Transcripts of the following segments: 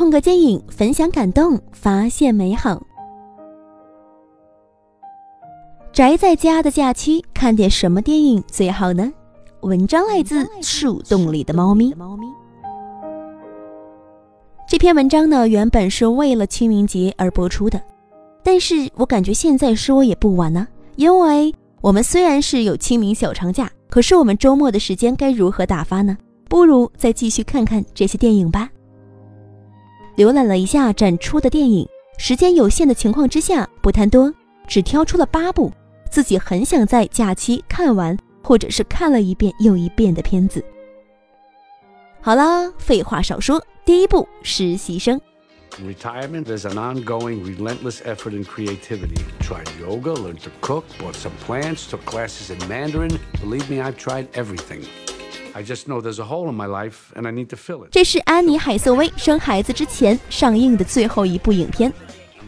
空格电影，分享感动，发现美好。宅在家的假期，看点什么电影最好呢？文章来自树洞里的猫咪。这篇文章呢，原本是为了清明节而播出的，但是我感觉现在说也不晚呢，因为我们虽然是有清明小长假，可是我们周末的时间该如何打发呢？不如再继续看看这些电影吧。浏览了一下展出的电影，时间有限的情况之下，不贪多，只挑出了八部自己很想在假期看完，或者是看了一遍又一遍的片子。好啦，废话少说，第一部《实习生》。retirement, there's an ongoing, relentless effort in creativity. Tried yoga, learned to cook, bought some plants, took classes in Mandarin. Believe me, I've tried everything. I just know there's a hole in my life and I need to fill it. 这是安妮海瑟薇生孩子之前上映的最后一部影片，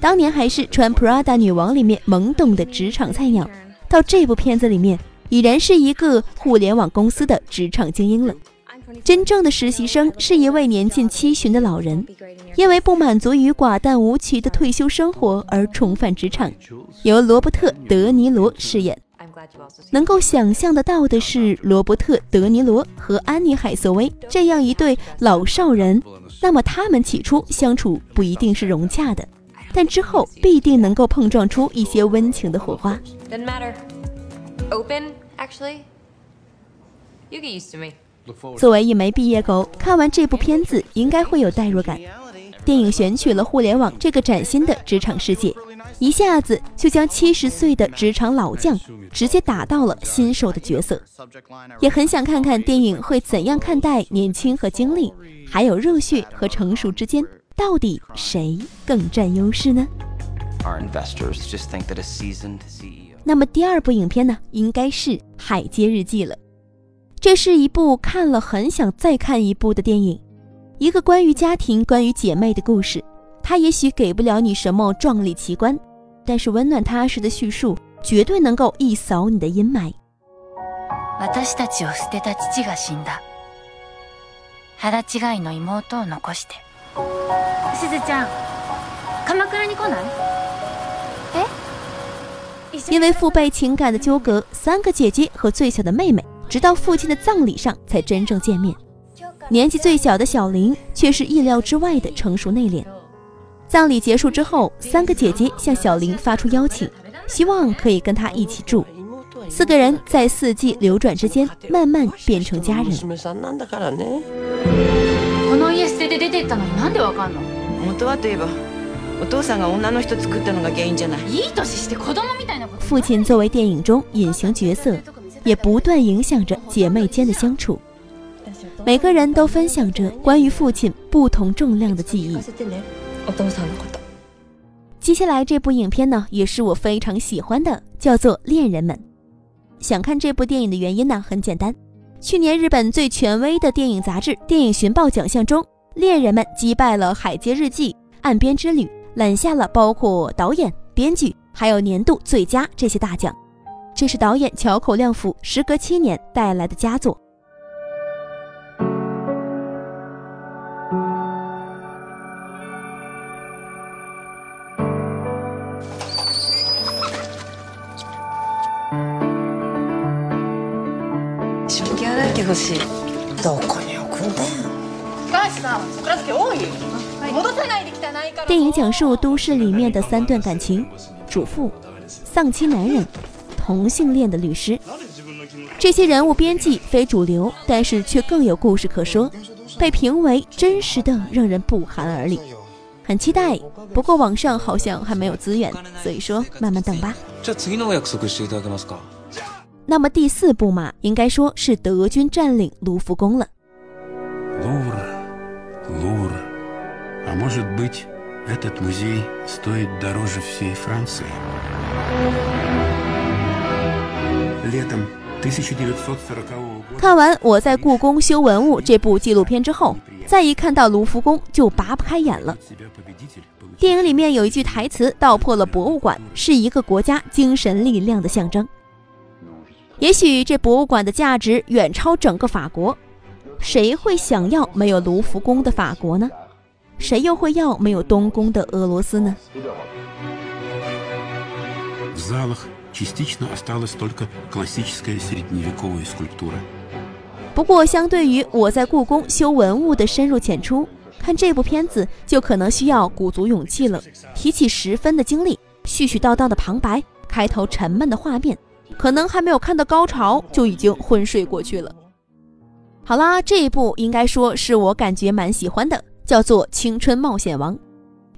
当年还是穿 Prada 女王里面懵懂的职场菜鸟，到这部片子里面已然是一个互联网公司的职场精英了。真正的实习生是一位年近七旬的老人，因为不满足于寡淡无奇的退休生活而重返职场，由罗伯特·德尼罗饰演。能够想象得到的是，罗伯特·德尼罗和安妮·海瑟薇这样一对老少人，那么他们起初相处不一定是融洽的，但之后必定能够碰撞出一些温情的火花。作为一枚毕业狗，看完这部片子应该会有代入感。电影选取了互联网这个崭新的职场世界。一下子就将七十岁的职场老将直接打到了新手的角色，也很想看看电影会怎样看待年轻和经历，还有热血和成熟之间，到底谁更占优势呢？那么第二部影片呢，应该是《海街日记》了。这是一部看了很想再看一部的电影，一个关于家庭、关于姐妹的故事。它也许给不了你什么壮丽奇观。但是温暖踏实的叙述，绝对能够一扫你的阴霾。私たちを捨てた父が死んだ。肌違いの妹を残して。しずちゃん、鎌倉に来ない？哎？因为父辈情感的纠葛，三个姐姐和最小的妹妹，直到父亲的葬礼上才真正见面。年纪最小的小林，却是意料之外的成熟内敛。 葬礼结束之后，三个姐姐向小林发出邀请，希望可以跟她一起住。四个人在四季流转之间，慢慢变成家人。父亲作为电影中隐形角色，也不断影响着姐妹间的相处。每个人都分享着关于父亲不同重量的记忆。接下来这部影片呢，也是我非常喜欢的，叫做《恋人们》。想看这部电影的原因呢，很简单。去年日本最权威的电影杂志《电影寻报》奖项中，《恋人们》击败了《海街日记》《岸边之旅》，揽下了包括导演、编剧还有年度最佳这些大奖。这是导演桥口亮辅时隔七年带来的佳作。电影讲述都市里面的三段感情：主妇、丧妻男人、同性恋的律师。这些人物编辑非主流，但是却更有故事可说，被评为真实的，让人不寒而栗。很期待，不过网上好像还没有资源，所以说慢慢等吧。那么第四步嘛，应该说是德军占领卢浮宫了。看完我在故宫修文物这部纪录片之后，再一看到卢浮宫就拔不开眼了。电影里面有一句台词道破了博物馆是一个国家精神力量的象征。也许这博物馆的价值远超整个法国，谁会想要没有卢浮宫的法国呢？谁又会要没有东宫的俄罗斯呢？不过，相对于我在故宫修文物的深入浅出，看这部片子就可能需要鼓足勇气了，提起十分的精力，絮絮叨叨的旁白，开头沉闷的画面，可能还没有看到高潮就已经昏睡过去了。好啦，这一部应该说是我感觉蛮喜欢的，叫做《青春冒险王》。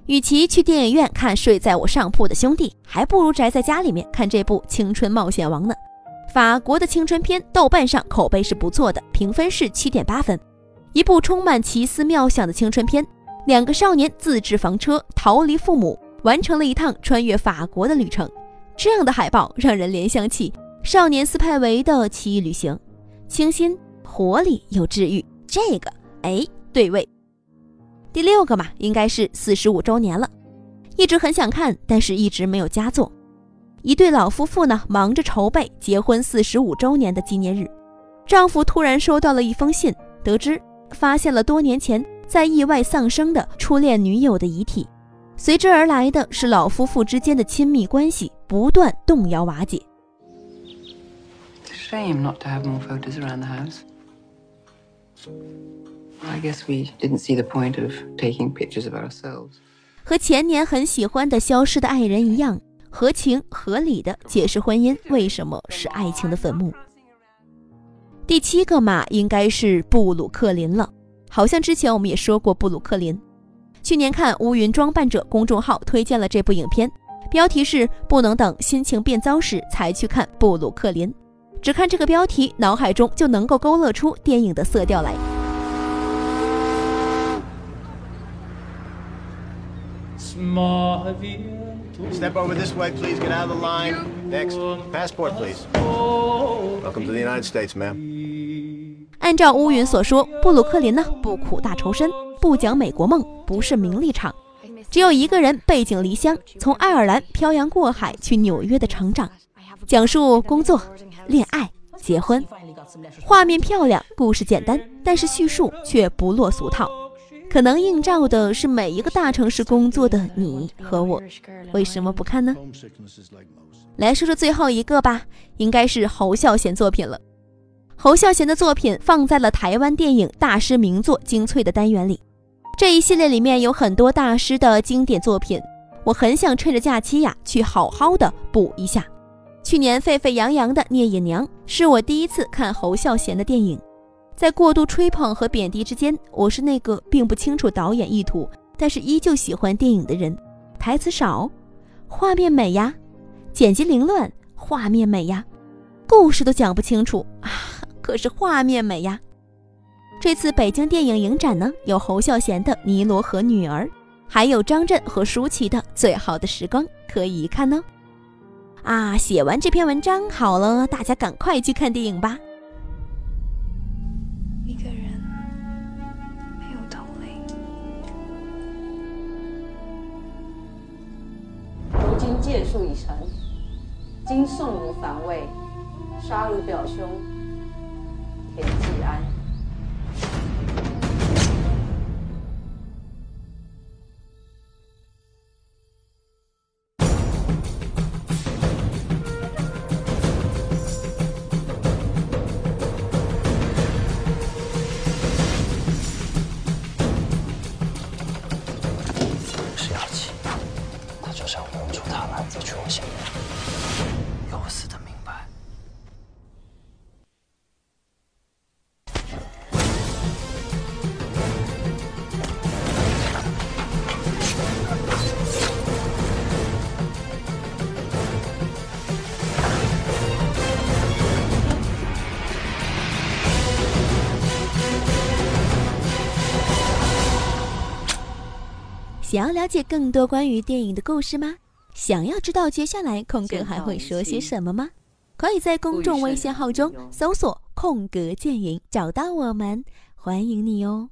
与其去电影院看睡在我上铺的兄弟，还不如宅在家里面看这部《青春冒险王》呢。法国的青春片，豆瓣上口碑是不错的，评分是七点八分。一部充满奇思妙想的青春片，两个少年自制房车逃离父母，完成了一趟穿越法国的旅程。这样的海报让人联想起少年斯派维的奇异旅行，清新、活力又治愈。这个哎，对味。第六个嘛，应该是四十五周年了，一直很想看，但是一直没有佳作。一对老夫妇呢，忙着筹备结婚四十五周年的纪念日。丈夫突然收到了一封信，得知发现了多年前在意外丧生的初恋女友的遗体，随之而来的是老夫妇之间的亲密关系不断动摇瓦解。Shame not to have more photos around the house. I guess we didn't see the point of taking pictures of ourselves. 和前年很喜欢的消失的爱人一样。合情合理的解释婚姻为什么是爱情的坟墓。第七个嘛，应该是布鲁克林了。好像之前我们也说过布鲁克林。去年看乌云装扮者公众号推荐了这部影片，标题是“不能等心情变糟时才去看布鲁克林”。只看这个标题，脑海中就能够勾勒出电影的色调来。Step over this way, please. Get out of the line. Next, passport, please. Welcome to the United States, ma'am. 按照乌云所说，布鲁克林呢不苦大仇深，不讲美国梦，不是名利场，只有一个人背井离乡，从爱尔兰漂洋过海去纽约的成长，讲述工作、恋爱、结婚，画面漂亮，故事简单，但是叙述却不落俗套。可能映照的是每一个大城市工作的你和我，为什么不看呢？来说说最后一个吧，应该是侯孝贤作品了。侯孝贤的作品放在了台湾电影大师名作精粹的单元里，这一系列里面有很多大师的经典作品，我很想趁着假期呀去好好的补一下。去年沸沸扬扬的《聂隐娘》是我第一次看侯孝贤的电影。在过度吹捧和贬低之间，我是那个并不清楚导演意图，但是依旧喜欢电影的人。台词少，画面美呀；剪辑凌乱，画面美呀；故事都讲不清楚啊，可是画面美呀。这次北京电影影展呢，有侯孝贤的《尼罗河女儿》，还有张震和舒淇的《最好的时光》，可以一看呢。啊，写完这篇文章好了，大家赶快去看电影吧。一个人没有同类。如今剑术已成，今送无反位，杀汝表兄田季想要了解更多关于电影的故事吗？想要知道接下来空格还会说些什么吗？可以在公众微信号中搜索“空格电影”找到我们，欢迎你哦。